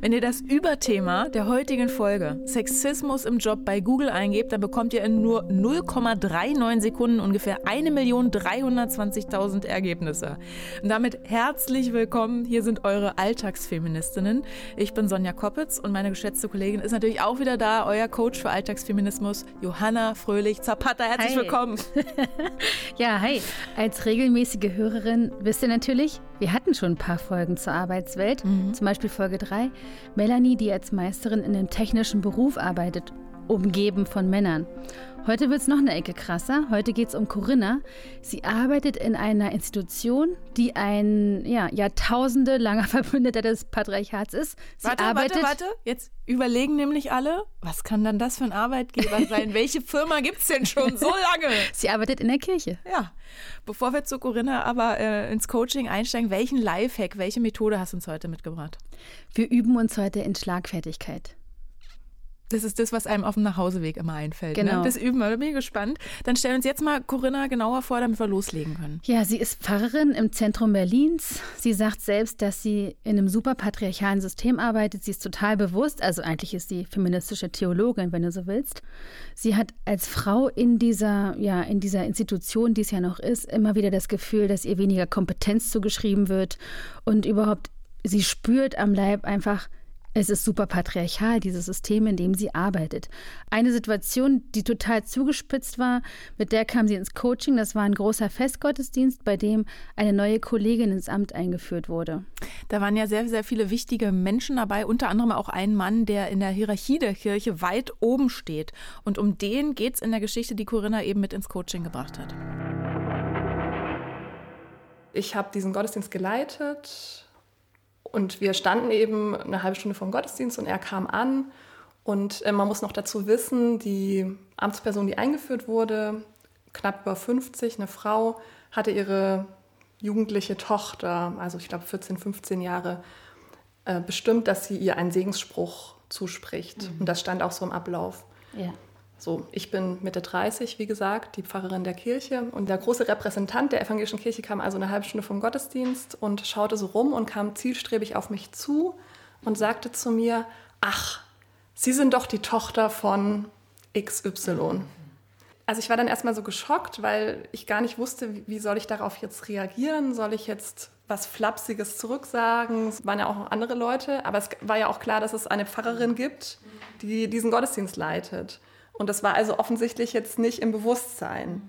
Wenn ihr das Überthema der heutigen Folge Sexismus im Job bei Google eingebt, dann bekommt ihr in nur 0,39 Sekunden ungefähr 1.320.000 Ergebnisse. Und damit herzlich willkommen. Hier sind eure Alltagsfeministinnen. Ich bin Sonja Koppitz und meine geschätzte Kollegin ist natürlich auch wieder da, euer Coach für Alltagsfeminismus, Johanna Fröhlich-Zapata. Herzlich hi. willkommen. ja, hi. Als regelmäßige Hörerin wisst ihr natürlich, wir hatten schon ein paar Folgen zur Arbeitswelt, mhm. zum Beispiel Folge 3. Melanie, die als Meisterin in einem technischen Beruf arbeitet, umgeben von Männern. Heute wird es noch eine Ecke krasser. Heute geht es um Corinna. Sie arbeitet in einer Institution, die ein ja, Jahrtausende langer Verbündeter des Patriarchats ist. Sie warte, arbeitet warte, warte. Jetzt überlegen nämlich alle, was kann dann das für ein Arbeitgeber sein? Welche Firma gibt es denn schon so lange? Sie arbeitet in der Kirche. Ja. Bevor wir zu Corinna aber äh, ins Coaching einsteigen, welchen Lifehack, welche Methode hast du uns heute mitgebracht? Wir üben uns heute in Schlagfertigkeit. Das ist das, was einem auf dem Nachhauseweg immer einfällt. Ne? Genau. Ne? Das üben wir. Da bin ich gespannt. Dann stellen wir uns jetzt mal Corinna genauer vor, damit wir loslegen können. Ja, sie ist Pfarrerin im Zentrum Berlins. Sie sagt selbst, dass sie in einem super patriarchalen System arbeitet. Sie ist total bewusst. Also eigentlich ist sie feministische Theologin, wenn du so willst. Sie hat als Frau in dieser, ja, in dieser Institution, die es ja noch ist, immer wieder das Gefühl, dass ihr weniger Kompetenz zugeschrieben wird und überhaupt sie spürt am Leib einfach, es ist super patriarchal, dieses System, in dem sie arbeitet. Eine Situation, die total zugespitzt war, mit der kam sie ins Coaching. Das war ein großer Festgottesdienst, bei dem eine neue Kollegin ins Amt eingeführt wurde. Da waren ja sehr, sehr viele wichtige Menschen dabei, unter anderem auch ein Mann, der in der Hierarchie der Kirche weit oben steht. Und um den geht es in der Geschichte, die Corinna eben mit ins Coaching gebracht hat. Ich habe diesen Gottesdienst geleitet und wir standen eben eine halbe Stunde vom Gottesdienst und er kam an. Und äh, man muss noch dazu wissen, die Amtsperson, die eingeführt wurde, knapp über 50, eine Frau, hatte ihre jugendliche Tochter, also ich glaube 14, 15 Jahre, äh, bestimmt, dass sie ihr einen Segensspruch zuspricht. Mhm. Und das stand auch so im Ablauf. Ja. So, ich bin Mitte 30, wie gesagt, die Pfarrerin der Kirche. Und der große Repräsentant der evangelischen Kirche kam also eine halbe Stunde vom Gottesdienst und schaute so rum und kam zielstrebig auf mich zu und sagte zu mir, ach, Sie sind doch die Tochter von XY. Also ich war dann erstmal so geschockt, weil ich gar nicht wusste, wie soll ich darauf jetzt reagieren? Soll ich jetzt was Flapsiges zurücksagen? Es waren ja auch andere Leute, aber es war ja auch klar, dass es eine Pfarrerin gibt, die diesen Gottesdienst leitet. Und das war also offensichtlich jetzt nicht im Bewusstsein.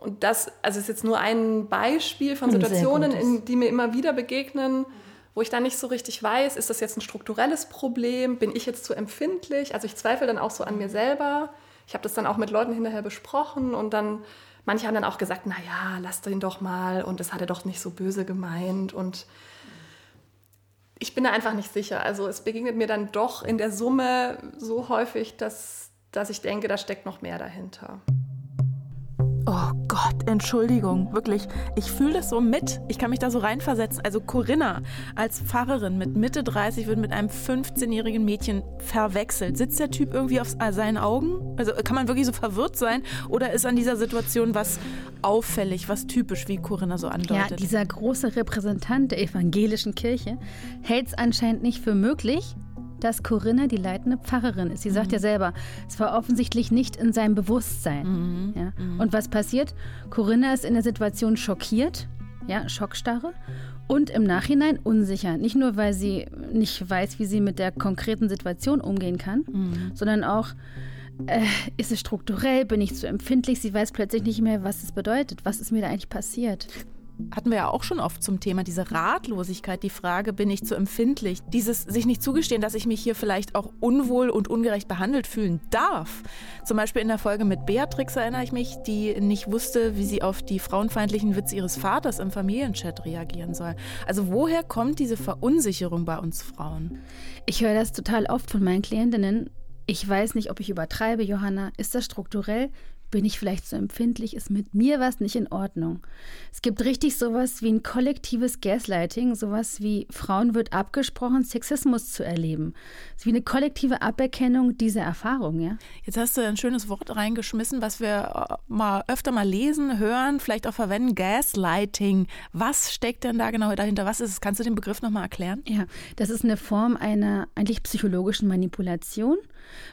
Und das also ist jetzt nur ein Beispiel von Situationen, in, die mir immer wieder begegnen, wo ich dann nicht so richtig weiß, ist das jetzt ein strukturelles Problem? Bin ich jetzt zu empfindlich? Also ich zweifle dann auch so an mir selber. Ich habe das dann auch mit Leuten hinterher besprochen und dann, manche haben dann auch gesagt, na ja, lass den doch mal und das hat er doch nicht so böse gemeint und ich bin da einfach nicht sicher. Also es begegnet mir dann doch in der Summe so häufig, dass dass ich denke, da steckt noch mehr dahinter. Oh Gott, Entschuldigung, wirklich. Ich fühle das so mit. Ich kann mich da so reinversetzen. Also Corinna als Pfarrerin mit Mitte 30 wird mit einem 15-jährigen Mädchen verwechselt. Sitzt der Typ irgendwie auf seinen Augen? Also kann man wirklich so verwirrt sein? Oder ist an dieser Situation was auffällig, was typisch, wie Corinna so andeutet? Ja, dieser große Repräsentant der evangelischen Kirche hält es anscheinend nicht für möglich, dass Corinna die leitende Pfarrerin ist. Sie sagt mhm. ja selber, es war offensichtlich nicht in seinem Bewusstsein. Mhm. Ja. Mhm. Und was passiert? Corinna ist in der Situation schockiert, ja, Schockstarre und im Nachhinein unsicher. Nicht nur, weil sie nicht weiß, wie sie mit der konkreten Situation umgehen kann, mhm. sondern auch, äh, ist es strukturell, bin ich zu empfindlich? Sie weiß plötzlich nicht mehr, was es bedeutet. Was ist mir da eigentlich passiert? Hatten wir ja auch schon oft zum Thema, diese Ratlosigkeit, die Frage, bin ich zu empfindlich? Dieses sich nicht zugestehen, dass ich mich hier vielleicht auch unwohl und ungerecht behandelt fühlen darf. Zum Beispiel in der Folge mit Beatrix erinnere ich mich, die nicht wusste, wie sie auf die frauenfeindlichen Witze ihres Vaters im Familienchat reagieren soll. Also woher kommt diese Verunsicherung bei uns Frauen? Ich höre das total oft von meinen Klientinnen. Ich weiß nicht, ob ich übertreibe, Johanna. Ist das strukturell? Bin ich vielleicht zu so empfindlich? Ist mit mir was nicht in Ordnung? Es gibt richtig sowas wie ein kollektives Gaslighting, sowas wie Frauen wird abgesprochen, Sexismus zu erleben. Es ist wie eine kollektive Aberkennung dieser Erfahrung, ja. Jetzt hast du ein schönes Wort reingeschmissen, was wir äh, mal öfter mal lesen, hören, vielleicht auch verwenden, Gaslighting. Was steckt denn da genau dahinter? Was ist es? Kannst du den Begriff nochmal erklären? Ja, das ist eine Form einer eigentlich psychologischen Manipulation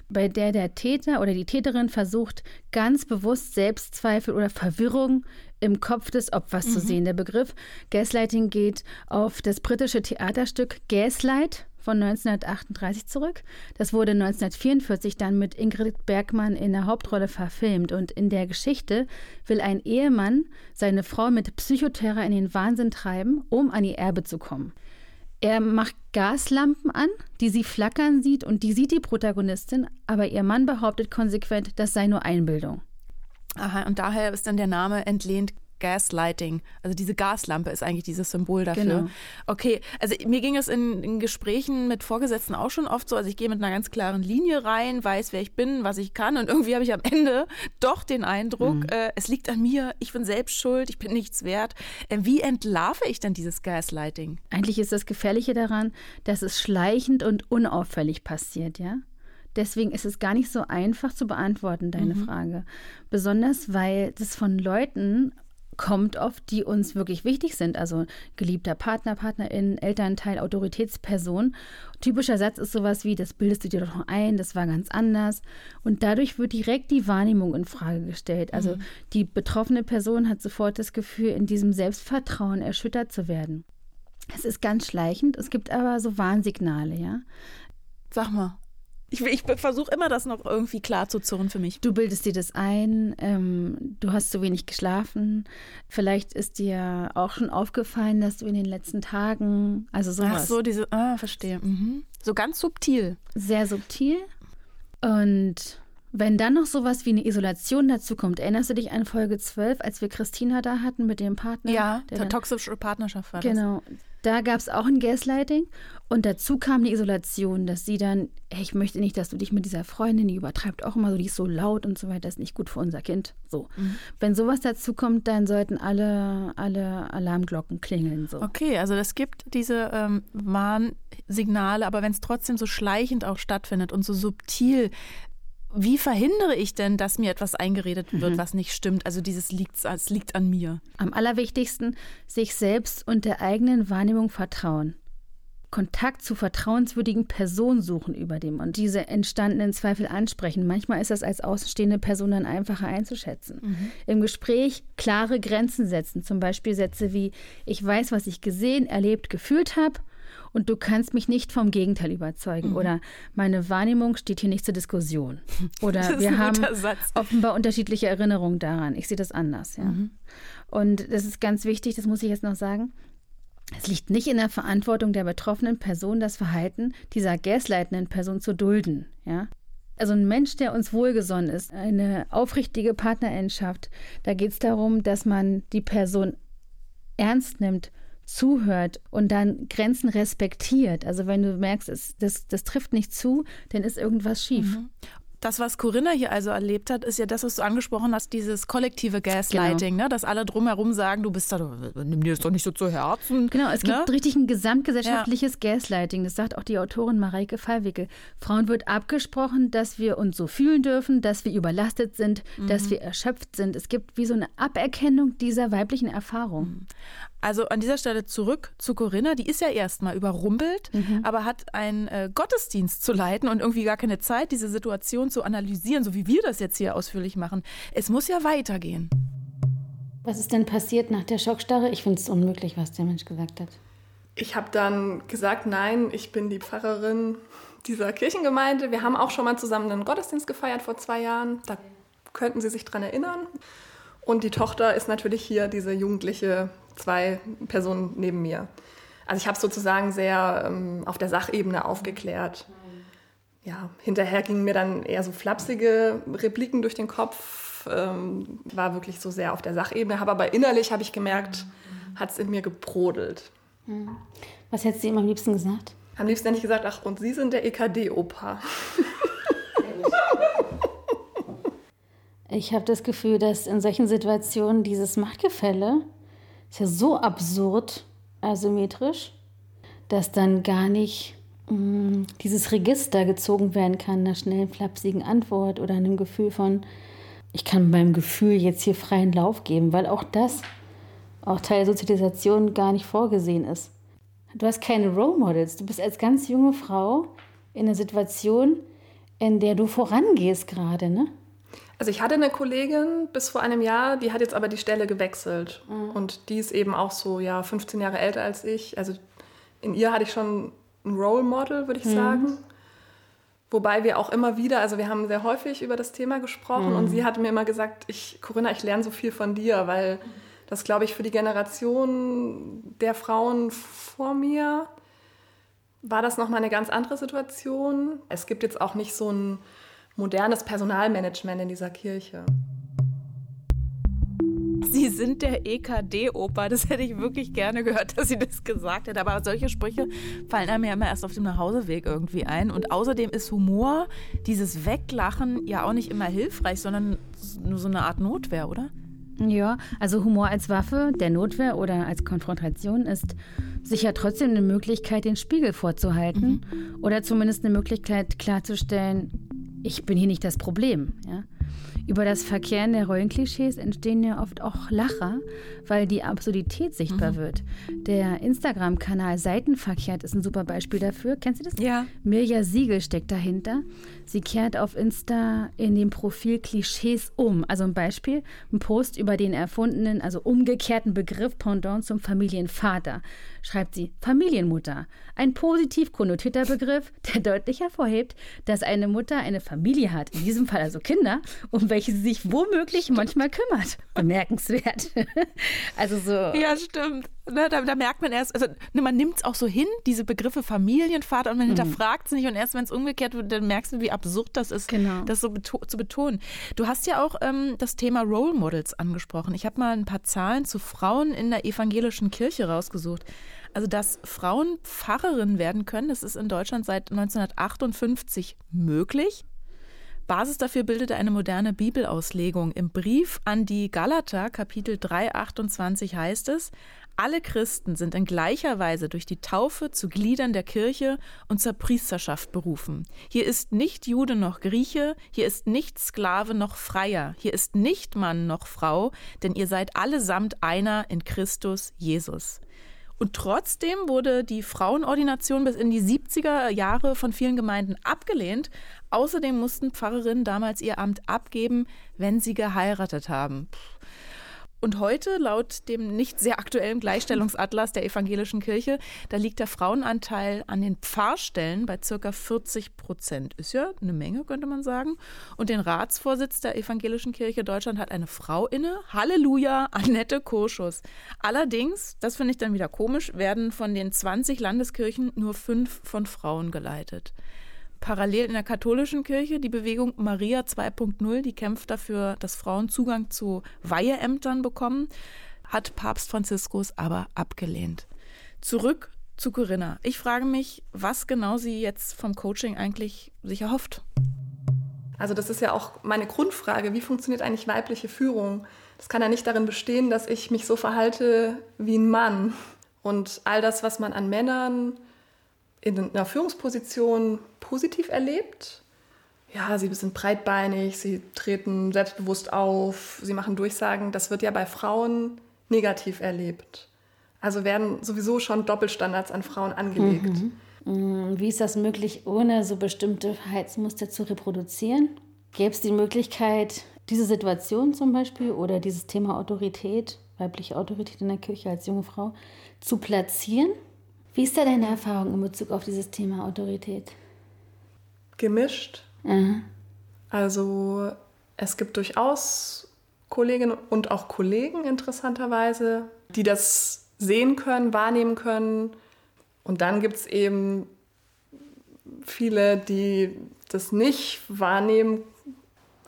bei der der Täter oder die Täterin versucht, ganz bewusst Selbstzweifel oder Verwirrung im Kopf des Opfers mhm. zu sehen. Der Begriff Gaslighting geht auf das britische Theaterstück Gaslight von 1938 zurück. Das wurde 1944 dann mit Ingrid Bergmann in der Hauptrolle verfilmt. Und in der Geschichte will ein Ehemann seine Frau mit Psychoterror in den Wahnsinn treiben, um an ihr Erbe zu kommen. Er macht Gaslampen an, die sie flackern sieht und die sieht die Protagonistin, aber ihr Mann behauptet konsequent, das sei nur Einbildung. Aha, und daher ist dann der Name entlehnt Gaslighting. Also diese Gaslampe ist eigentlich dieses Symbol dafür. Genau. Okay, also mir ging es in, in, Gesprächen mit Vorgesetzten auch schon oft so. Also ich gehe mit einer ganz klaren Linie rein, weiß, wer ich bin, was ich kann und irgendwie habe ich am Ende doch den Eindruck, mhm. äh, es liegt an mir, ich bin selbst schuld, ich bin nichts wert. Äh, wie entlarve ich denn dieses Gaslighting? Eigentlich ist das Gefährliche daran, dass es schleichend und unauffällig passiert, ja? Deswegen ist es gar nicht so einfach zu beantworten, deine mhm. Frage. Besonders, weil das von Leuten kommt oft, die uns wirklich wichtig sind. Also geliebter Partner, Partnerin, Elternteil, Autoritätsperson. Typischer Satz ist sowas wie, das bildest du dir doch noch ein, das war ganz anders. Und dadurch wird direkt die Wahrnehmung in Frage gestellt. Also mhm. die betroffene Person hat sofort das Gefühl, in diesem Selbstvertrauen erschüttert zu werden. Es ist ganz schleichend, es gibt aber so Warnsignale, ja. Sag mal. Ich, ich versuche immer, das noch irgendwie klar zu zurren für mich. Du bildest dir das ein, ähm, du hast zu wenig geschlafen. Vielleicht ist dir auch schon aufgefallen, dass du in den letzten Tagen, also sowas. Ach so, diese, ah, verstehe. Mhm. So ganz subtil. Sehr subtil. Und wenn dann noch sowas wie eine Isolation dazu kommt, erinnerst du dich an Folge 12, als wir Christina da hatten mit dem Partner? Ja, der, der toxische Partnerschaft war das. Genau. Da gab es auch ein Gaslighting und dazu kam die Isolation, dass sie dann, hey, ich möchte nicht, dass du dich mit dieser Freundin, die übertreibt auch immer so, die ist so laut und so weiter, das ist nicht gut für unser Kind. So. Mhm. Wenn sowas dazu kommt, dann sollten alle, alle Alarmglocken klingeln. So. Okay, also es gibt diese ähm, Warnsignale, aber wenn es trotzdem so schleichend auch stattfindet und so subtil, wie verhindere ich denn, dass mir etwas eingeredet wird, mhm. was nicht stimmt? Also dieses liegt, es liegt an mir. Am allerwichtigsten, sich selbst und der eigenen Wahrnehmung vertrauen. Kontakt zu vertrauenswürdigen Personen suchen über dem und diese entstandenen Zweifel ansprechen. Manchmal ist das als außenstehende Person dann einfacher einzuschätzen. Mhm. Im Gespräch klare Grenzen setzen, zum Beispiel Sätze wie ich weiß, was ich gesehen, erlebt, gefühlt habe und du kannst mich nicht vom Gegenteil überzeugen mhm. oder meine Wahrnehmung steht hier nicht zur Diskussion oder wir haben offenbar unterschiedliche Erinnerungen daran. Ich sehe das anders, ja. Mhm. Und das ist ganz wichtig, das muss ich jetzt noch sagen. Es liegt nicht in der Verantwortung der betroffenen Person, das Verhalten dieser gasleitenden Person zu dulden, ja. Also ein Mensch, der uns wohlgesonnen ist, eine aufrichtige Partnerschaft, da geht es darum, dass man die Person ernst nimmt zuhört und dann Grenzen respektiert. Also wenn du merkst, es, das, das trifft nicht zu, dann ist irgendwas schief. Mhm. Das, was Corinna hier also erlebt hat, ist ja das, was du angesprochen hast, dieses kollektive Gaslighting, genau. ne? dass alle drumherum sagen, du bist da, nimm dir das doch nicht so zu Herzen. Genau, es ne? gibt richtig ein gesamtgesellschaftliches ja. Gaslighting. Das sagt auch die Autorin Mareike Fallwickel. Frauen wird abgesprochen, dass wir uns so fühlen dürfen, dass wir überlastet sind, mhm. dass wir erschöpft sind. Es gibt wie so eine Aberkennung dieser weiblichen Erfahrung. Also an dieser Stelle zurück zu Corinna, die ist ja erstmal überrumpelt, mhm. aber hat einen äh, Gottesdienst zu leiten und irgendwie gar keine Zeit, diese Situation zu analysieren, so wie wir das jetzt hier ausführlich machen. Es muss ja weitergehen. Was ist denn passiert nach der Schockstarre? Ich finde es unmöglich, was der Mensch gesagt hat. Ich habe dann gesagt, nein, ich bin die Pfarrerin dieser Kirchengemeinde. Wir haben auch schon mal zusammen einen Gottesdienst gefeiert vor zwei Jahren. Da könnten Sie sich dran erinnern. Und die Tochter ist natürlich hier diese jugendliche zwei Personen neben mir. Also ich habe sozusagen sehr ähm, auf der Sachebene aufgeklärt. Ja, hinterher gingen mir dann eher so flapsige Repliken durch den Kopf. Ähm, war wirklich so sehr auf der Sachebene. Habe aber innerlich habe ich gemerkt, hat es in mir gebrodelt. Mhm. Was hättest du ihm am liebsten gesagt? Am liebsten hätte ich gesagt, ach, und Sie sind der EKD-Opa. Ich habe das Gefühl, dass in solchen Situationen dieses Machtgefälle ist ja so absurd asymmetrisch, dass dann gar nicht mh, mm, dieses Register gezogen werden kann, einer schnellen, flapsigen Antwort oder einem Gefühl von, ich kann meinem Gefühl jetzt hier freien Lauf geben, weil auch das, auch Teil der Sozialisation gar nicht vorgesehen ist. Du hast keine Role Models. Du bist als ganz junge Frau in einer Situation, in der du vorangehst gerade, ne? Also ich hatte eine Kollegin bis vor einem Jahr, die hat jetzt aber die Stelle gewechselt. Mhm. Und die ist eben auch so, ja, 15 Jahre älter als ich. Also in ihr hatte ich schon ein Role Model, würde ich mhm. sagen. Wobei wir auch immer wieder, also wir haben sehr häufig über das Thema gesprochen mhm. und sie hat mir immer gesagt, ich, Corinna, ich lerne so viel von dir, weil das, glaube ich, für die Generation der Frauen vor mir war das nochmal eine ganz andere Situation. Es gibt jetzt auch nicht so ein modernes Personalmanagement in dieser Kirche. Sie sind der EKD-Opa. Das hätte ich wirklich gerne gehört, dass sie das gesagt hätte. Aber solche Sprüche fallen einem ja immer erst auf dem Nachhauseweg irgendwie ein. Und außerdem ist Humor, dieses Weglachen, ja auch nicht immer hilfreich, sondern nur so eine Art Notwehr, oder? Ja, also Humor als Waffe der Notwehr oder als Konfrontation ist sicher trotzdem eine Möglichkeit, den Spiegel vorzuhalten mhm. oder zumindest eine Möglichkeit klarzustellen, ich bin hier nicht das Problem. Ja? Über das Verkehren der Rollenklischees entstehen ja oft auch Lacher, weil die Absurdität sichtbar mhm. wird. Der Instagram-Kanal Seitenverkehrt ist ein super Beispiel dafür. Kennst du das? Ja. Mirja Siegel steckt dahinter. Sie kehrt auf Insta in dem Profil Klischees um. Also ein Beispiel, ein Post über den erfundenen, also umgekehrten Begriff Pendant zum Familienvater. Schreibt sie Familienmutter. Ein positiv konnotierter Begriff, der deutlich hervorhebt, dass eine Mutter eine Familie hat, in diesem Fall also Kinder, um welche sie sich womöglich manchmal kümmert. Bemerkenswert. also so. Ja, stimmt. Ne, da, da, merkt man erst, also ne, man nimmt es auch so hin, diese Begriffe Familienvater, und man mhm. hinterfragt es nicht. Und erst wenn es umgekehrt wird, dann merkst du, wie absurd das ist, genau. das so beto zu betonen. Du hast ja auch ähm, das Thema Role Models angesprochen. Ich habe mal ein paar Zahlen zu Frauen in der evangelischen Kirche rausgesucht. Also, dass Frauen Pfarrerinnen werden können, das ist in Deutschland seit 1958 möglich. Basis dafür bildete eine moderne Bibelauslegung. Im Brief an die Galater, Kapitel 3, 28 heißt es, alle Christen sind in gleicher Weise durch die Taufe zu Gliedern der Kirche und zur Priesterschaft berufen. Hier ist nicht Jude noch Grieche, hier ist nicht Sklave noch Freier, hier ist nicht Mann noch Frau, denn ihr seid allesamt einer in Christus Jesus. Und trotzdem wurde die Frauenordination bis in die 70er Jahre von vielen Gemeinden abgelehnt. Außerdem mussten Pfarrerinnen damals ihr Amt abgeben, wenn sie geheiratet haben. Und heute, laut dem nicht sehr aktuellen Gleichstellungsatlas der evangelischen Kirche, da liegt der Frauenanteil an den Pfarrstellen bei circa 40 Prozent. Ist ja eine Menge, könnte man sagen. Und den Ratsvorsitz der evangelischen Kirche Deutschland hat eine Frau inne. Halleluja, Annette Kurschus. Allerdings, das finde ich dann wieder komisch, werden von den 20 Landeskirchen nur fünf von Frauen geleitet parallel in der katholischen Kirche die Bewegung Maria 2.0, die kämpft dafür, dass Frauen Zugang zu Weiheämtern bekommen, hat Papst Franziskus aber abgelehnt. Zurück zu Corinna. Ich frage mich, was genau sie jetzt vom Coaching eigentlich sich erhofft. Also das ist ja auch meine Grundfrage, wie funktioniert eigentlich weibliche Führung? Das kann ja nicht darin bestehen, dass ich mich so verhalte wie ein Mann. Und all das, was man an Männern in einer Führungsposition positiv erlebt. Ja, sie sind breitbeinig, sie treten selbstbewusst auf, sie machen Durchsagen. Das wird ja bei Frauen negativ erlebt. Also werden sowieso schon Doppelstandards an Frauen angelegt. Mhm. mhm. Wie ist das möglich, ohne so bestimmte Verhaltensmuster zu reproduzieren? Gäbe es die Möglichkeit, diese Situation zum Beispiel oder dieses Thema Autorität, weibliche Autorität in der Kirche als junge Frau, zu platzieren? Wie ist da deine Erfahrung in Bezug auf dieses Thema Autorität? Gemischt. Mhm. Also es gibt durchaus Kolleginnen und auch Kollegen interessanterweise, die das sehen können, wahrnehmen können. Und dann gibt es eben viele, die das nicht wahrnehmen.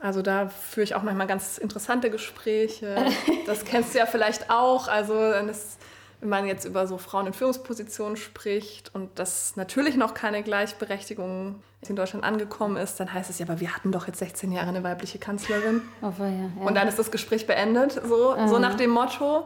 Also da führe ich auch manchmal ganz interessante Gespräche. Das kennst du ja vielleicht auch. Also es wenn man jetzt über so Frauen in Führungspositionen spricht und dass natürlich noch keine Gleichberechtigung in Deutschland angekommen ist, dann heißt es ja, aber wir hatten doch jetzt 16 Jahre eine weibliche Kanzlerin. Oh, ja, ja. Und dann ist das Gespräch beendet, so, so nach dem Motto.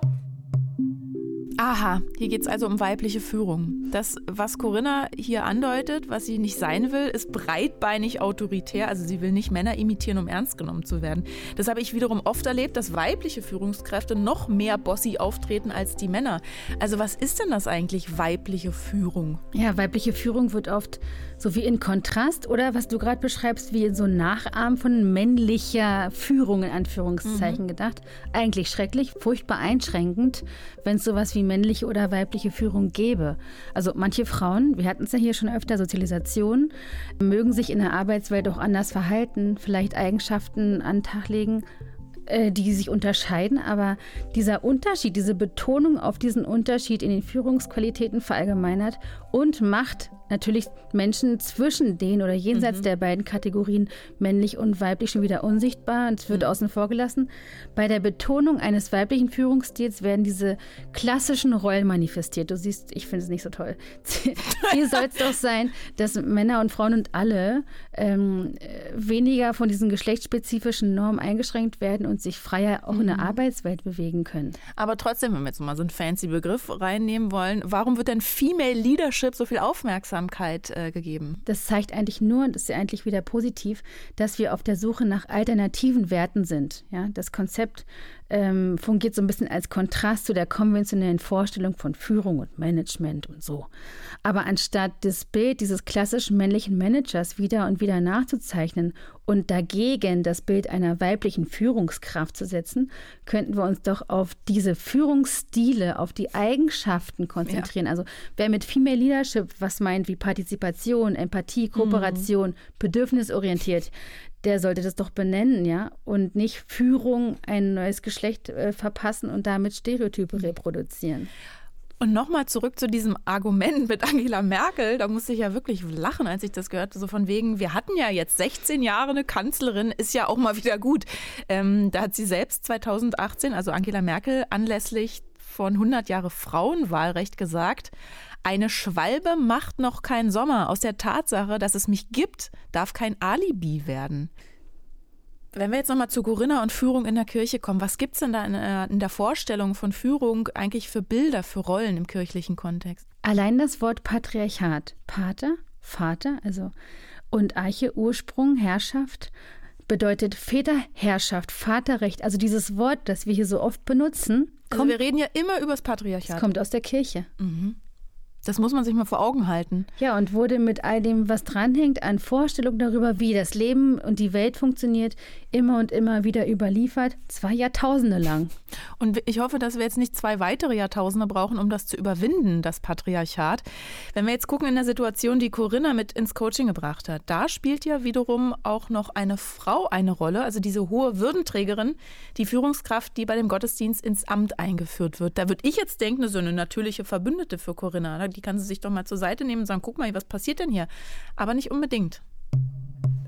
Aha, hier geht es also um weibliche Führung. Das, was Corinna hier andeutet, was sie nicht sein will, ist breitbeinig autoritär. Also sie will nicht Männer imitieren, um ernst genommen zu werden. Das habe ich wiederum oft erlebt, dass weibliche Führungskräfte noch mehr bossy auftreten als die Männer. Also was ist denn das eigentlich, weibliche Führung? Ja, weibliche Führung wird oft so wie in Kontrast oder was du gerade beschreibst, wie in so Nachahmen von männlicher Führung in Anführungszeichen mhm. gedacht. Eigentlich schrecklich, furchtbar einschränkend, wenn es sowas wie männliche oder weibliche Führung gäbe. Also manche Frauen, wir hatten es ja hier schon öfter, Sozialisation, mögen sich in der Arbeitswelt auch anders verhalten, vielleicht Eigenschaften an den Tag legen, äh, die sich unterscheiden, aber dieser Unterschied, diese Betonung auf diesen Unterschied in den Führungsqualitäten verallgemeinert und macht natürlich Menschen zwischen den oder jenseits mhm. der beiden Kategorien männlich und weiblich schon wieder unsichtbar und es wird mhm. außen vor gelassen. Bei der Betonung eines weiblichen Führungsstils werden diese klassischen Rollen manifestiert. Du siehst, ich finde es nicht so toll. Hier soll es doch sein, dass Männer und Frauen und alle ähm, weniger von diesen geschlechtsspezifischen Normen eingeschränkt werden und sich freier auch mhm. in der mhm. Arbeitswelt bewegen können. Aber trotzdem, wenn wir jetzt mal so einen fancy Begriff reinnehmen wollen, warum wird denn Female Leadership so viel Aufmerksamkeit äh, gegeben? Das zeigt eigentlich nur, und das ist ja eigentlich wieder positiv, dass wir auf der Suche nach alternativen Werten sind. Ja, das Konzept ähm, fungiert so ein bisschen als Kontrast zu der konventionellen Vorstellung von Führung und Management und so. Aber anstatt das Bild dieses klassischen männlichen Managers wieder und wieder nachzuzeichnen und dagegen das Bild einer weiblichen Führungskraft zu setzen, könnten wir uns doch auf diese Führungsstile, auf die Eigenschaften konzentrieren. Ja. Also wer mit Female Leadership was meint wie Partizipation, Empathie, Kooperation, mhm. bedürfnisorientiert, der sollte das doch benennen, ja, und nicht Führung ein neues Geschlecht äh, verpassen und damit Stereotype mhm. reproduzieren. Und nochmal zurück zu diesem Argument mit Angela Merkel. Da musste ich ja wirklich lachen, als ich das gehörte. So von wegen, wir hatten ja jetzt 16 Jahre eine Kanzlerin, ist ja auch mal wieder gut. Ähm, da hat sie selbst 2018, also Angela Merkel, anlässlich von 100 Jahre Frauenwahlrecht gesagt, eine Schwalbe macht noch keinen Sommer. Aus der Tatsache, dass es mich gibt, darf kein Alibi werden. Wenn wir jetzt nochmal zu Corinna und Führung in der Kirche kommen, was gibt es denn da in, äh, in, der Vorstellung von Führung eigentlich für Bilder, für Rollen im kirchlichen Kontext? Allein das Wort Patriarchat, Pater, Vater, also und Arche, Ursprung, Herrschaft, bedeutet Väterherrschaft, Vaterrecht. Also dieses Wort, das wir hier so oft benutzen. Kommt, also wir reden ja immer über das Patriarchat. kommt aus der Kirche. Mhm. Das muss man sich mal vor Augen halten. Ja, und wurde mit all dem, was dranhängt, an Vorstellungen darüber, wie das Leben und die Welt funktioniert, immer und immer wieder überliefert, zwei Jahrtausende lang. Und ich hoffe, dass wir jetzt nicht zwei weitere Jahrtausende brauchen, um das zu überwinden, das Patriarchat. Wenn wir jetzt gucken in der Situation, die Corinna mit ins Coaching gebracht hat, da spielt ja wiederum auch noch eine Frau eine Rolle, also diese hohe Würdenträgerin, die Führungskraft, die bei dem Gottesdienst ins Amt eingeführt wird. Da würde ich jetzt denken, so eine natürliche Verbündete für Corinna die kann sie sich doch mal zur Seite nehmen und sagen, guck mal, was passiert denn hier? Aber nicht unbedingt.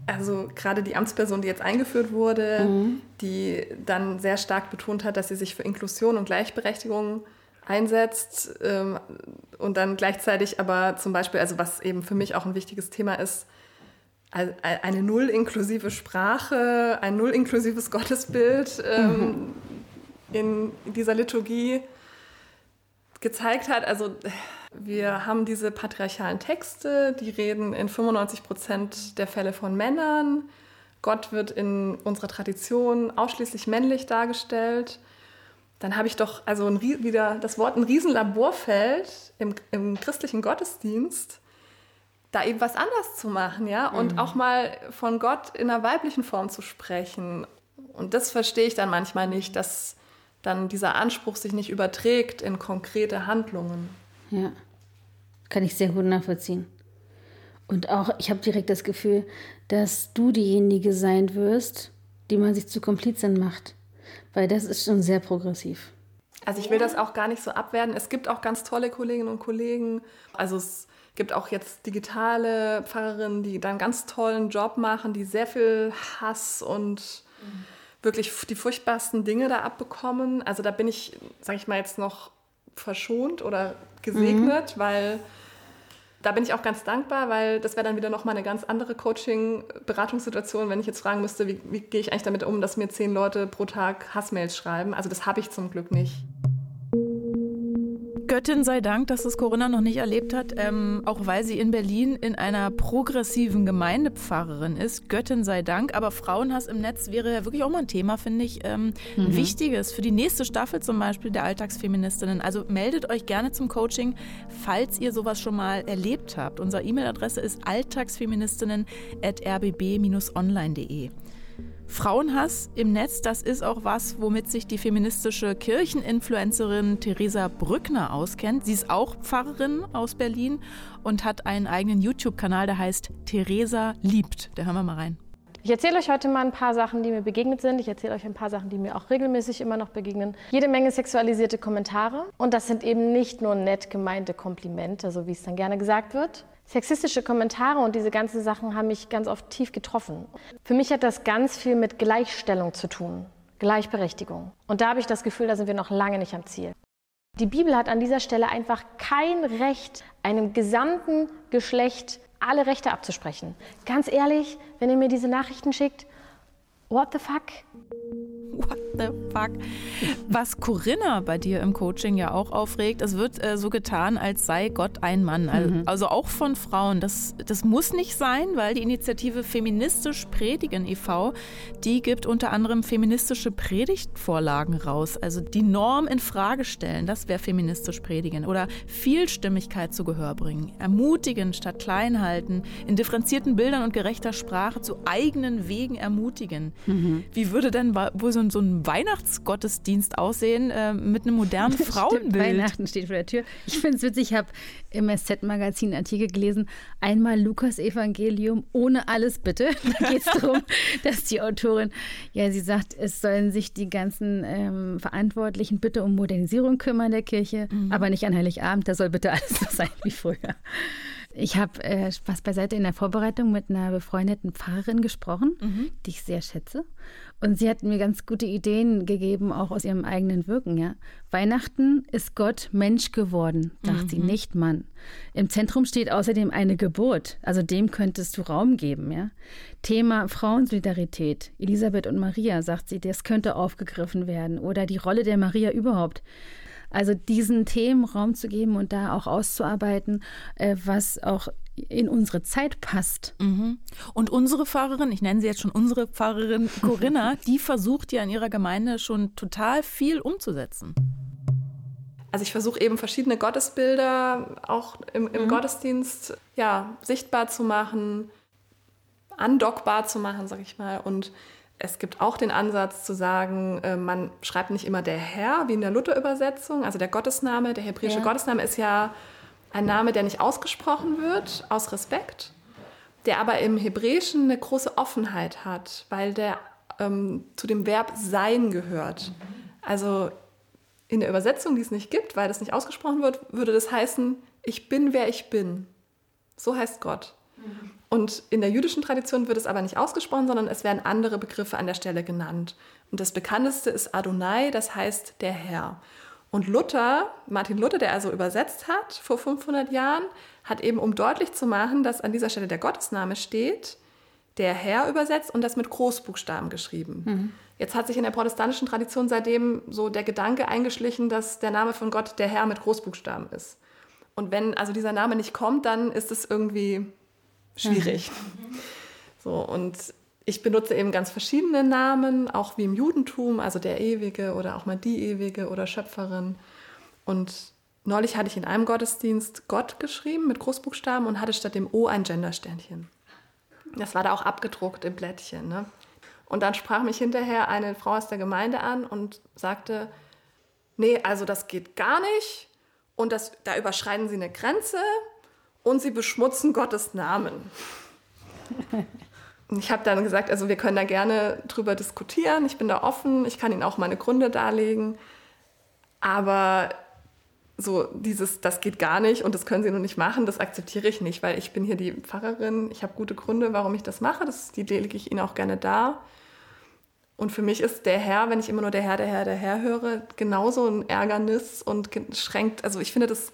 Also gerade die Amtsperson, die jetzt eingeführt wurde, mhm. die dann sehr stark betont hat, dass sie sich für Inklusion und Gleichberechtigung einsetzt ähm, und dann gleichzeitig aber zum Beispiel, also was eben für mich auch ein wichtiges Thema ist, eine null inklusive Sprache, ein null inklusives Gottesbild ähm, mhm. in dieser Liturgie gezeigt hat. Also wir haben diese patriarchalen Texte, die reden in 95 Prozent der Fälle von Männern. Gott wird in unserer Tradition ausschließlich männlich dargestellt. Dann habe ich doch also ein, wieder das Wort ein Riesenlaborfeld im, im christlichen Gottesdienst, da eben was anders zu machen, ja, und mhm. auch mal von Gott in einer weiblichen Form zu sprechen. Und das verstehe ich dann manchmal nicht, dass dann dieser Anspruch sich nicht überträgt in konkrete Handlungen. Ja, kann ich sehr gut nachvollziehen. Und auch, ich habe direkt das Gefühl, dass du diejenige sein wirst, die man sich zu Komplizin macht. Weil das ist schon sehr progressiv. Also ich will das auch gar nicht so abwerten. Es gibt auch ganz tolle Kolleginnen und Kollegen. Also es gibt auch jetzt digitale Pfarrerinnen, die dann einen ganz tollen Job machen, die sehr viel Hass und mhm. wirklich die furchtbarsten Dinge da abbekommen. Also da bin ich, sage ich mal jetzt noch verschont oder gesegnet, mhm. weil da bin ich auch ganz dankbar, weil das wäre dann wieder nochmal eine ganz andere Coaching-Beratungssituation, wenn ich jetzt fragen müsste, wie, wie gehe ich eigentlich damit um, dass mir zehn Leute pro Tag Hassmails schreiben. Also das habe ich zum Glück nicht. Göttin sei Dank, dass es Corinna noch nicht erlebt hat, ähm, auch weil sie in Berlin in einer progressiven Gemeindepfarrerin ist. Göttin sei Dank, aber Frauenhass im Netz wäre ja wirklich auch mal ein Thema, finde ich. Ähm, mhm. Wichtiges für die nächste Staffel zum Beispiel der Alltagsfeministinnen. Also meldet euch gerne zum Coaching, falls ihr sowas schon mal erlebt habt. Unsere E-Mail-Adresse ist alltagsfeministinnen.rbb-online.de. Frauenhass im Netz, das ist auch was, womit sich die feministische Kircheninfluencerin Theresa Brückner auskennt. Sie ist auch Pfarrerin aus Berlin und hat einen eigenen YouTube-Kanal, der heißt Theresa liebt. Da hören wir mal rein. Ich erzähle euch heute mal ein paar Sachen, die mir begegnet sind. Ich erzähle euch ein paar Sachen, die mir auch regelmäßig immer noch begegnen. Jede Menge sexualisierte Kommentare. Und das sind eben nicht nur nett gemeinte Komplimente, so wie es dann gerne gesagt wird, Sexistische Kommentare und diese ganzen Sachen haben mich ganz oft tief getroffen. Für mich hat das ganz viel mit Gleichstellung zu tun, Gleichberechtigung. Und da habe ich das Gefühl, da sind wir noch lange nicht am Ziel. Die Bibel hat an dieser Stelle einfach kein Recht, einem gesamten Geschlecht alle Rechte abzusprechen. Ganz ehrlich, wenn ihr mir diese Nachrichten schickt, what the fuck? What the fuck? Was Corinna bei dir im Coaching ja auch aufregt, es wird äh, so getan, als sei Gott ein Mann. Also, mhm. also, auch von Frauen. Das, das muss nicht sein, weil die Initiative Feministisch Predigen e.V., die gibt unter anderem feministische Predigtvorlagen raus. Also die Norm in Frage stellen, das wäre feministisch predigen. Oder Vielstimmigkeit zu Gehör bringen. Ermutigen statt klein halten. In differenzierten Bildern und gerechter Sprache zu eigenen Wegen ermutigen. Mhm. Wie würde denn wohl so ein, so ein Weihnachtsgottesdienst aussehen äh, mit einem modernen Frauenbild. Stimmt, Weihnachten steht vor der Tür. Ich finde es witzig, ich habe im SZ-Magazin einen Artikel gelesen, einmal Lukas Evangelium ohne alles bitte. Da geht es darum, dass die Autorin, ja, sie sagt, es sollen sich die ganzen ähm, Verantwortlichen bitte um Modernisierung kümmern der Kirche, mhm. aber nicht an Heiligabend, da soll bitte alles so sein wie früher. Ich habe äh, Spaß beiseite in der Vorbereitung mit einer befreundeten Pfarrerin gesprochen, mhm. die ich sehr schätze. Und sie hat mir ganz gute Ideen gegeben, auch aus ihrem eigenen Wirken. Ja. Weihnachten ist Gott Mensch geworden, dachte mhm. sie, nicht Mann. Im Zentrum steht außerdem eine Geburt, also dem könntest du Raum geben. Ja. Thema Frauensolidarität, Elisabeth und Maria, sagt sie, das könnte aufgegriffen werden. Oder die Rolle der Maria überhaupt. Also diesen Themen Raum zu geben und da auch auszuarbeiten, äh, was auch in unsere Zeit passt. Mhm. Und unsere Pfarrerin, ich nenne sie jetzt schon unsere Pfarrerin Corinna, die versucht ja in ihrer Gemeinde schon total viel umzusetzen. Also ich versuche eben verschiedene Gottesbilder auch im, im mhm. Gottesdienst ja, sichtbar zu machen, andockbar zu machen, sag ich mal. Und es gibt auch den Ansatz zu sagen, äh, man schreibt nicht immer der Herr, wie in der Luther-Übersetzung. Also der Gottesname, der hebräische ja. Gottesname ist ja ein Name, der nicht ausgesprochen wird, aus Respekt, der aber im Hebräischen eine große Offenheit hat, weil der ähm, zu dem Verb sein gehört. Also in der Übersetzung, die es nicht gibt, weil das nicht ausgesprochen wird, würde das heißen, ich bin, wer ich bin. So heißt Gott. Und in der jüdischen Tradition wird es aber nicht ausgesprochen, sondern es werden andere Begriffe an der Stelle genannt. Und das bekannteste ist Adonai, das heißt der Herr. Und Luther, Martin Luther, der also übersetzt hat vor 500 Jahren, hat eben, um deutlich zu machen, dass an dieser Stelle der Gottesname steht, der Herr übersetzt und das mit Großbuchstaben geschrieben. Mhm. Jetzt hat sich in der protestantischen Tradition seitdem so der Gedanke eingeschlichen, dass der Name von Gott der Herr mit Großbuchstaben ist. Und wenn also dieser Name nicht kommt, dann ist es irgendwie schwierig. Mhm. So, und ich benutze eben ganz verschiedene Namen, auch wie im Judentum, also der Ewige oder auch mal die Ewige oder Schöpferin. Und neulich hatte ich in einem Gottesdienst Gott geschrieben mit Großbuchstaben und hatte statt dem O ein Gendersternchen. Das war da auch abgedruckt im Blättchen. Ne? Und dann sprach mich hinterher eine Frau aus der Gemeinde an und sagte, nee, also das geht gar nicht und das, da überschreiten Sie eine Grenze und Sie beschmutzen Gottes Namen. ich habe dann gesagt, also wir können da gerne drüber diskutieren. Ich bin da offen. Ich kann Ihnen auch meine Gründe darlegen. Aber so dieses, das geht gar nicht und das können Sie nur nicht machen, das akzeptiere ich nicht, weil ich bin hier die Pfarrerin. Ich habe gute Gründe, warum ich das mache. Das, die lege ich Ihnen auch gerne dar. Und für mich ist der Herr, wenn ich immer nur der Herr, der Herr, der Herr höre, genauso ein Ärgernis und schränkt, also ich finde, das,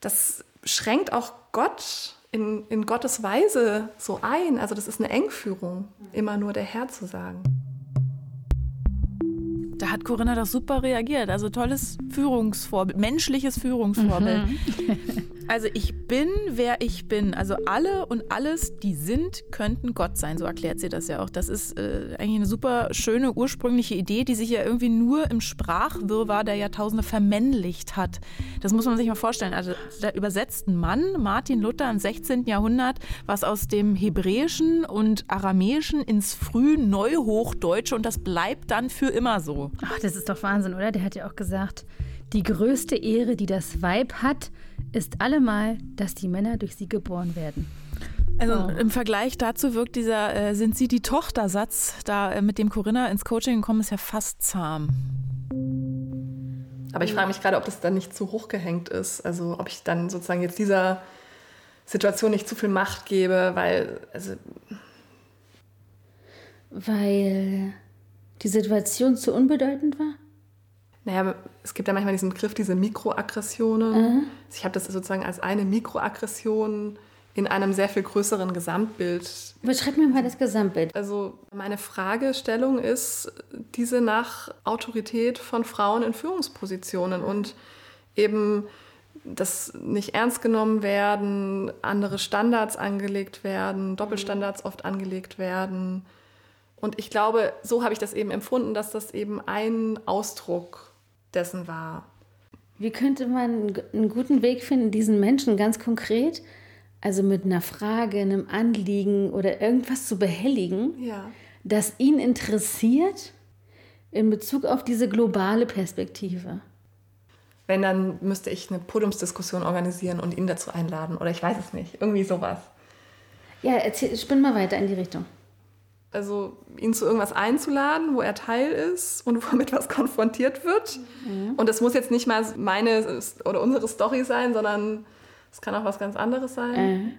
das schränkt auch Gott in, in Gottes Weise so ein. Also das ist eine Engführung, immer nur der Herr zu sagen. Da hat Corinna doch super reagiert. Also tolles Führungsvorbild, menschliches Führungsvorbild. Mhm. Also ich bin, wer ich bin. Also alle und alles, die sind, könnten Gott sein. So erklärt sie das ja auch. Das ist äh, eigentlich eine super schöne ursprüngliche Idee, die sich ja irgendwie nur im Sprachwirrwarr der Jahrtausende vermännlicht hat. Das muss man sich mal vorstellen. Also da übersetzt ein Mann, Martin Luther im 16. Jahrhundert, was aus dem Hebräischen und Aramäischen ins Frühneuhochdeutsche und das bleibt dann für immer so. Ach, das ist doch Wahnsinn, oder? Der hat ja auch gesagt, die größte Ehre, die das Weib hat, ist allemal, dass die Männer durch sie geboren werden. Also oh. im Vergleich dazu wirkt dieser äh, Sind Sie die Tochter-Satz, da äh, mit dem Corinna ins Coaching gekommen ist, ja fast zahm. Aber ich frage mich gerade, ob das dann nicht zu hoch gehängt ist. Also ob ich dann sozusagen jetzt dieser Situation nicht zu viel Macht gebe, weil. Also weil die Situation zu unbedeutend war? Naja, es gibt ja manchmal diesen Begriff, diese Mikroaggressionen. Mhm. Ich habe das sozusagen als eine Mikroaggression in einem sehr viel größeren Gesamtbild. Beschreib mir mal das Gesamtbild. Also meine Fragestellung ist diese nach Autorität von Frauen in Führungspositionen und eben das nicht ernst genommen werden, andere Standards angelegt werden, Doppelstandards oft angelegt werden. Und ich glaube, so habe ich das eben empfunden, dass das eben ein Ausdruck dessen war. Wie könnte man einen guten Weg finden, diesen Menschen ganz konkret, also mit einer Frage, einem Anliegen oder irgendwas zu behelligen, ja. das ihn interessiert in Bezug auf diese globale Perspektive? Wenn, dann müsste ich eine Podiumsdiskussion organisieren und ihn dazu einladen. Oder ich weiß es nicht. Irgendwie sowas. Ja, erzähl, spinn mal weiter in die Richtung. Also ihn zu irgendwas einzuladen, wo er Teil ist und wo er mit was konfrontiert wird. Mhm. Und das muss jetzt nicht mal meine oder unsere Story sein, sondern es kann auch was ganz anderes sein. Mhm.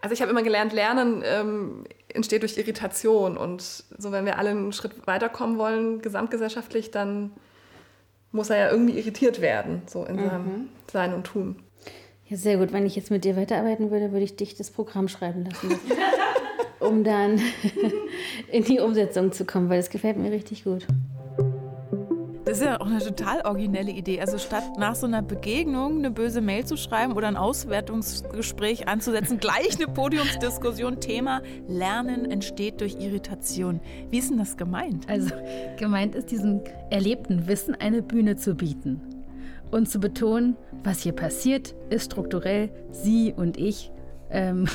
Also ich habe immer gelernt, Lernen ähm, entsteht durch Irritation. Und so wenn wir alle einen Schritt weiterkommen wollen, gesamtgesellschaftlich, dann muss er ja irgendwie irritiert werden, so in mhm. seinem Sein und Tun. Ja, sehr gut. Wenn ich jetzt mit dir weiterarbeiten würde, würde ich dich das Programm schreiben lassen. um dann in die Umsetzung zu kommen, weil das gefällt mir richtig gut. Das ist ja auch eine total originelle Idee. Also statt nach so einer Begegnung eine böse Mail zu schreiben oder ein Auswertungsgespräch anzusetzen, gleich eine Podiumsdiskussion. Thema Lernen entsteht durch Irritation. Wie ist denn das gemeint? Also gemeint ist, diesem erlebten Wissen eine Bühne zu bieten und zu betonen, was hier passiert, ist strukturell Sie und ich ähm,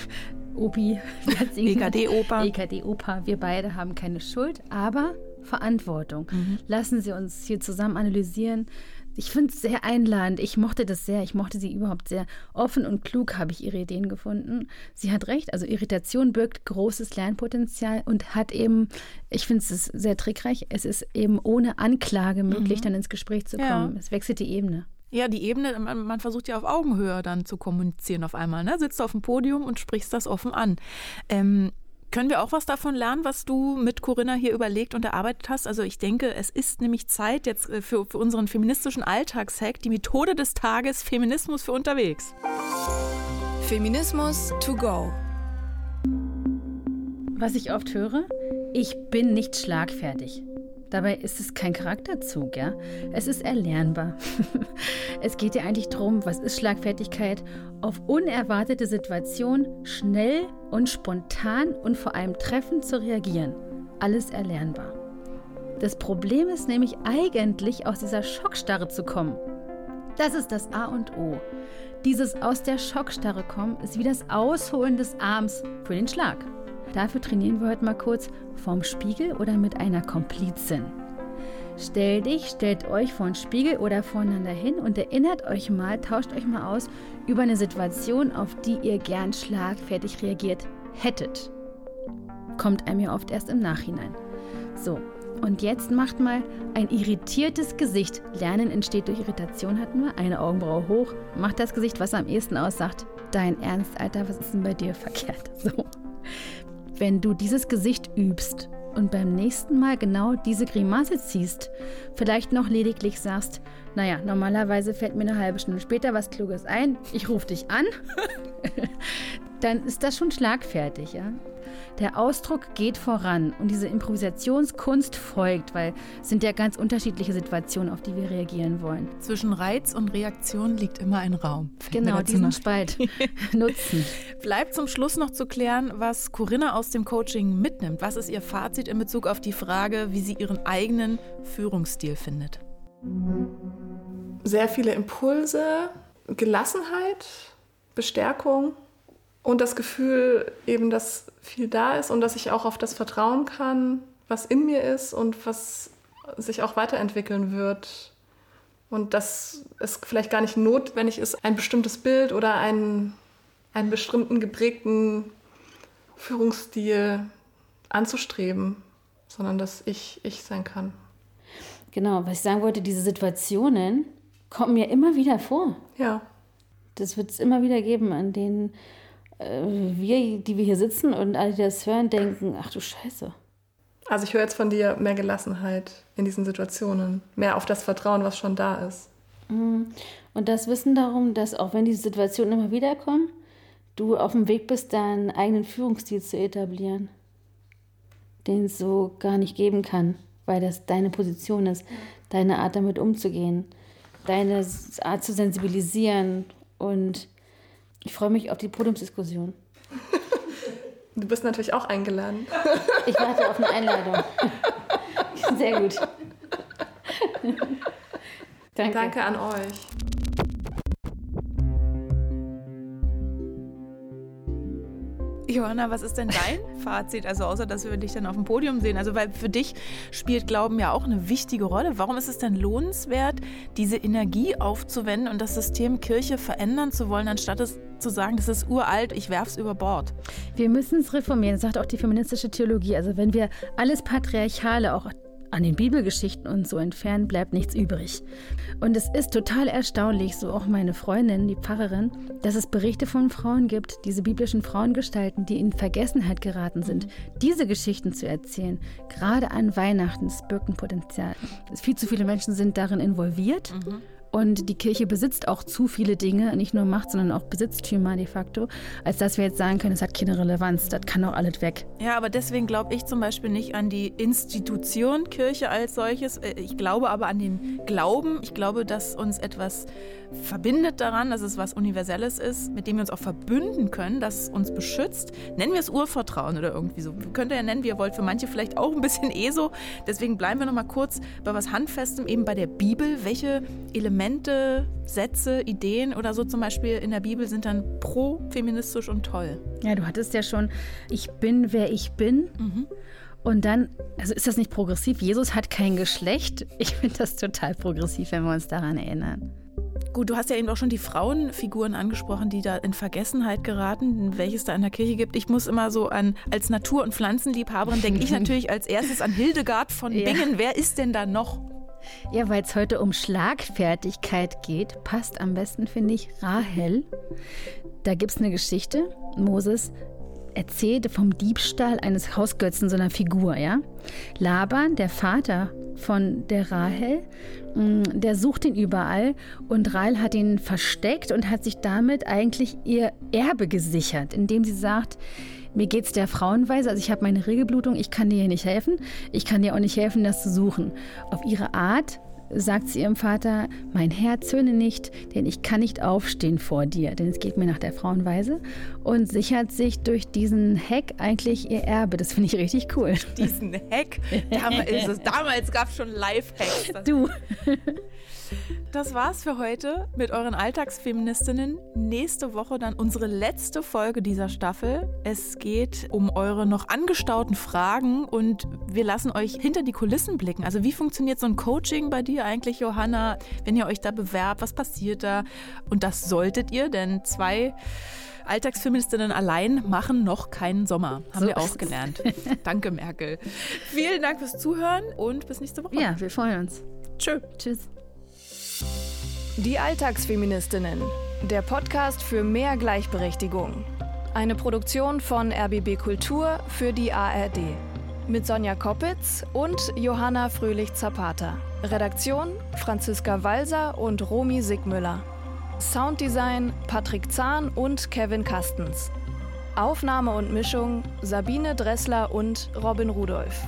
Opi, EKD-Opa. EKD-Opa, wir beide haben keine Schuld, aber Verantwortung. Mhm. Lassen Sie uns hier zusammen analysieren. Ich finde es sehr einladend. Ich mochte das sehr. Ich mochte sie überhaupt sehr. Offen und klug habe ich ihre Ideen gefunden. Sie hat recht. Also Irritation birgt großes Lernpotenzial und hat eben, ich finde es sehr trickreich, es ist eben ohne Anklage möglich, mhm. dann ins Gespräch zu kommen. Ja. Es wechselt die Ebene. Ja, die Ebene, man, man, versucht ja auf Augenhöhe dann zu kommunizieren auf einmal. Ne? Sitzt auf dem Podium und sprichst das offen an. Ähm, können wir auch was davon lernen, was du mit Corinna hier überlegt und erarbeitet hast? Also ich denke, es ist nämlich Zeit jetzt äh, für, für unseren feministischen Alltagshack, die Methode des Tages Feminismus für unterwegs. Feminismus to go. Was ich oft höre, ich bin nicht schlagfertig. Dabei ist es kein Charakterzug, ja. Es ist erlernbar. es geht ja eigentlich darum, was ist Schlagfertigkeit? Auf unerwartete Situationen schnell und spontan und vor allem treffend zu reagieren. Alles erlernbar. Das Problem ist nämlich eigentlich aus dieser Schockstarre zu kommen. Das ist das A und O. Dieses aus der Schockstarre kommen ist wie das Ausholen des Arms für den Schlag. Dafür trainieren wir heute mal kurz vorm Spiegel oder mit einer Komplizin. Stell dich, stellt euch vor den Spiegel oder voreinander hin und erinnert euch mal, tauscht euch mal aus über eine Situation, auf die ihr gern schlagfertig reagiert hättet. Kommt einem ja oft erst im Nachhinein. So, und jetzt macht mal ein irritiertes Gesicht. Lernen entsteht durch Irritation, hatten wir. Eine Augenbraue hoch. Macht das Gesicht, was am ehesten aussagt. Dein Ernst, Alter, was ist denn bei dir verkehrt? So. Wenn du dieses Gesicht übst, und beim nächsten Mal genau diese Grimasse ziehst, vielleicht noch lediglich sagst, naja, normalerweise fällt mir eine halbe Stunde später was Kluges ein, ich rufe dich an, dann ist das schon schlagfertig, ja. Der Ausdruck geht voran und diese Improvisationskunst folgt, weil es sind ja ganz unterschiedliche Situationen, auf die wir reagieren wollen. Zwischen Reiz und Reaktion liegt immer ein Raum. Genau, diesen noch. Spalt nutzen. Bleibt zum Schluss noch zu klären, was Corinna aus dem Coaching mitnimmt. Was ist ihr Fazit in Bezug auf die Frage, wie sie ihren eigenen Führungsstil findet? Sehr viele Impulse, Gelassenheit, Bestärkung und das Gefühl eben, dass viel da ist und dass ich auch auf das vertrauen kann, was in mir ist und was sich auch weiterentwickeln wird. Und dass es vielleicht gar nicht notwendig ist, ein bestimmtes Bild oder einen, einen bestimmten geprägten Führungsstil anzustreben, sondern dass ich ich sein kann. Genau, was ich sagen wollte, diese Situationen kommen mir immer wieder vor. Ja. Das wird es immer wieder geben, an denen wir, die wir hier sitzen und alle, die das hören, denken, ach du Scheiße. Also ich höre jetzt von dir mehr Gelassenheit in diesen Situationen, mehr auf das Vertrauen, was schon da ist. Mhm. Und das Wissen darum, dass auch wenn diese Situationen immer wieder kommen, du auf dem Weg bist, deinen eigenen Führungsstil zu etablieren, den es so gar nicht geben kann, weil das deine Position ist, deine Art damit umzugehen, deine Art zu sensibilisieren und ich freue mich auf die Podiumsdiskussion. Du bist natürlich auch eingeladen. Ich warte auf eine Einladung. Sehr gut. Danke. Danke an euch. Johanna, was ist denn dein Fazit? Also außer, dass wir dich dann auf dem Podium sehen. Also weil für dich spielt Glauben ja auch eine wichtige Rolle. Warum ist es denn lohnenswert, diese Energie aufzuwenden und das System Kirche verändern zu wollen, anstatt es zu sagen, das ist uralt, ich werf's über Bord? Wir müssen es reformieren, sagt auch die feministische Theologie. Also wenn wir alles Patriarchale, auch an den Bibelgeschichten und so entfernen, bleibt nichts übrig. Und es ist total erstaunlich, so auch meine Freundin, die Pfarrerin, dass es Berichte von Frauen gibt, diese biblischen Frauengestalten, die in Vergessenheit geraten sind. Diese Geschichten zu erzählen, gerade an Weihnachten, das birgt ein Potenzial. Viel zu viele Menschen sind darin involviert. Mhm. Und die Kirche besitzt auch zu viele Dinge, nicht nur Macht, sondern auch Besitztümer de facto, als dass wir jetzt sagen können, es hat keine Relevanz, das kann auch alles weg. Ja, aber deswegen glaube ich zum Beispiel nicht an die Institution Kirche als solches. Äh, ich glaube aber an den Glauben. Ich glaube, dass uns etwas verbindet daran, dass es was Universelles ist, mit dem wir uns auch verbünden können, das uns beschützt. Nennen wir es Urvertrauen oder irgendwie so. Könnt ihr ja nennen, wie ihr wollt. Für manche vielleicht auch ein bisschen eh so. Deswegen bleiben wir noch mal kurz bei was Handfestem, eben bei der Bibel. Welche Elemente Elemente, Sätze, Ideen oder so zum Beispiel in der Bibel sind dann pro-feministisch und toll. Ja, du hattest ja schon, ich bin, wer ich bin. Mhm. Und dann, also ist das nicht progressiv? Jesus hat kein Geschlecht. Ich finde das total progressiv, wenn wir uns daran erinnern. Gut, du hast ja eben auch schon die Frauenfiguren angesprochen, die da in Vergessenheit geraten, welches da in der Kirche gibt. Ich muss immer so an, als Natur- und Pflanzenliebhaberin denke ich natürlich als erstes an Hildegard von Bingen. Ja. Wer ist denn da noch? Ja, weil es heute um Schlagfertigkeit geht, passt am besten, finde ich, Rahel. Da gibt es eine Geschichte. Moses erzählte vom Diebstahl eines Hausgötzen so einer Figur, ja. Laban, der Vater von der Rahel, mm, der sucht ihn überall und Rahel hat ihn versteckt und hat sich damit eigentlich ihr Erbe gesichert, indem sie sagt, mir geht es der Frauenweise, also ich habe meine Regelblutung, ich kann dir hier nicht helfen, ich kann dir auch nicht helfen, das zu suchen. Auf ihre Art sagt sie ihrem Vater, mein Herr, zöhne nicht, denn ich kann nicht aufstehen vor dir, denn es geht mir nach der Frauenweise und sichert sich durch diesen Heck eigentlich ihr Erbe. Das finde ich richtig cool. Diesen Heck? Damals, damals gab es schon Live-Hacks. Du. Das war's für heute mit euren Alltagsfeministinnen. Nächste Woche dann unsere letzte Folge dieser Staffel. Es geht um eure noch angestauten Fragen und wir lassen euch hinter die Kulissen blicken. Also wie funktioniert so ein Coaching bei dir eigentlich, Johanna, wenn ihr euch da bewerbt? Was passiert da? Und das solltet ihr, denn zwei Alltagsfeministinnen allein machen noch keinen Sommer. Haben so wir auch gelernt. Danke, Merkel. Vielen Dank fürs Zuhören und bis nächste Woche. Ja, wir freuen uns. Tschö. Tschüss. Die Alltagsfeministinnen. Der Podcast für mehr Gleichberechtigung. Eine Produktion von RBB Kultur für die ARD. Mit Sonja Koppitz und Johanna Fröhlich-Zapata. Redaktion Franziska Walser und Romy Sigmüller. Sounddesign Patrick Zahn und Kevin Kastens. Aufnahme und Mischung Sabine Dressler und Robin Rudolph.